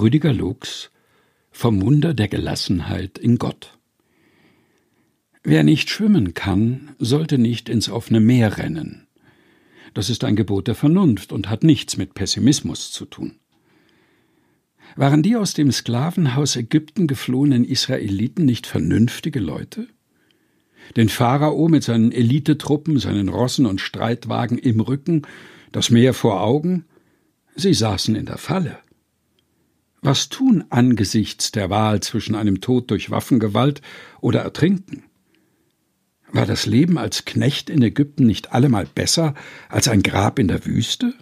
Rüdiger Lux Vom Wunder der Gelassenheit in Gott. Wer nicht schwimmen kann, sollte nicht ins offene Meer rennen. Das ist ein Gebot der Vernunft und hat nichts mit Pessimismus zu tun. Waren die aus dem Sklavenhaus Ägypten geflohenen Israeliten nicht vernünftige Leute? Den Pharao mit seinen Elitetruppen, seinen Rossen und Streitwagen im Rücken, das Meer vor Augen? Sie saßen in der Falle. Was tun angesichts der Wahl zwischen einem Tod durch Waffengewalt oder Ertrinken? War das Leben als Knecht in Ägypten nicht allemal besser als ein Grab in der Wüste?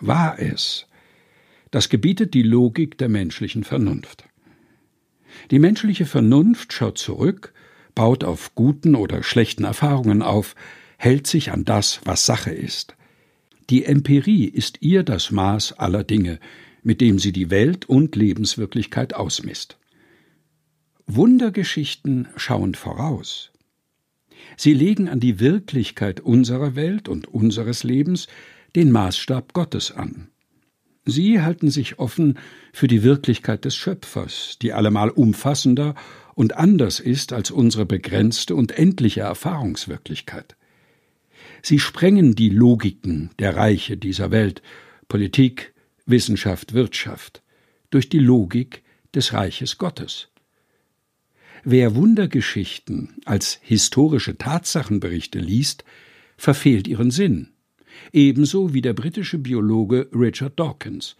War es. Das gebietet die Logik der menschlichen Vernunft. Die menschliche Vernunft schaut zurück, baut auf guten oder schlechten Erfahrungen auf, hält sich an das, was Sache ist. Die Empirie ist ihr das Maß aller Dinge, mit dem sie die Welt und Lebenswirklichkeit ausmisst. Wundergeschichten schauen voraus. Sie legen an die Wirklichkeit unserer Welt und unseres Lebens den Maßstab Gottes an. Sie halten sich offen für die Wirklichkeit des Schöpfers, die allemal umfassender und anders ist als unsere begrenzte und endliche Erfahrungswirklichkeit. Sie sprengen die Logiken der Reiche dieser Welt, Politik, Wissenschaft, Wirtschaft, durch die Logik des Reiches Gottes. Wer Wundergeschichten als historische Tatsachenberichte liest, verfehlt ihren Sinn, ebenso wie der britische Biologe Richard Dawkins,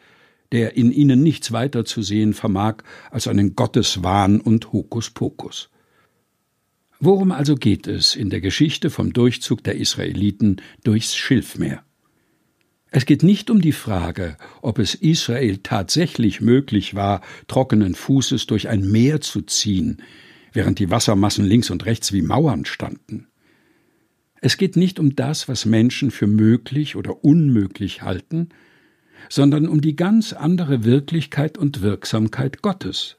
der in ihnen nichts weiter zu sehen vermag als einen Gotteswahn und Hokuspokus. Worum also geht es in der Geschichte vom Durchzug der Israeliten durchs Schilfmeer? Es geht nicht um die Frage, ob es Israel tatsächlich möglich war, trockenen Fußes durch ein Meer zu ziehen, während die Wassermassen links und rechts wie Mauern standen. Es geht nicht um das, was Menschen für möglich oder unmöglich halten, sondern um die ganz andere Wirklichkeit und Wirksamkeit Gottes.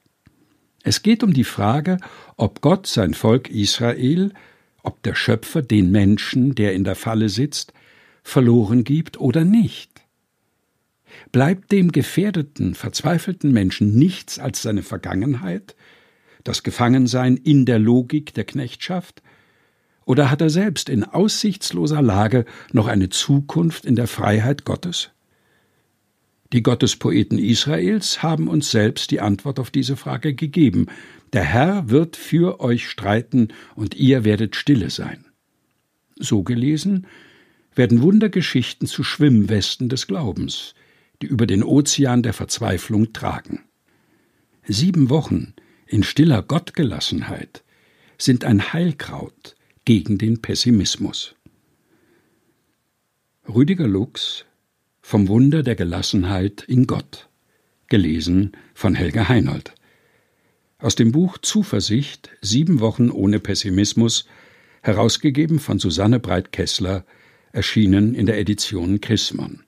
Es geht um die Frage, ob Gott sein Volk Israel, ob der Schöpfer den Menschen, der in der Falle sitzt, verloren gibt oder nicht. Bleibt dem gefährdeten, verzweifelten Menschen nichts als seine Vergangenheit, das Gefangensein in der Logik der Knechtschaft, oder hat er selbst in aussichtsloser Lage noch eine Zukunft in der Freiheit Gottes? Die Gottespoeten Israels haben uns selbst die Antwort auf diese Frage gegeben. Der Herr wird für euch streiten, und ihr werdet stille sein. So gelesen werden Wundergeschichten zu Schwimmwesten des Glaubens, die über den Ozean der Verzweiflung tragen. Sieben Wochen in stiller Gottgelassenheit sind ein Heilkraut gegen den Pessimismus. Rüdiger Lux Vom Wunder der Gelassenheit in Gott, gelesen von Helga Heinold. Aus dem Buch Zuversicht Sieben Wochen ohne Pessimismus, herausgegeben von Susanne Breit-Kessler, erschienen in der Edition Chrismon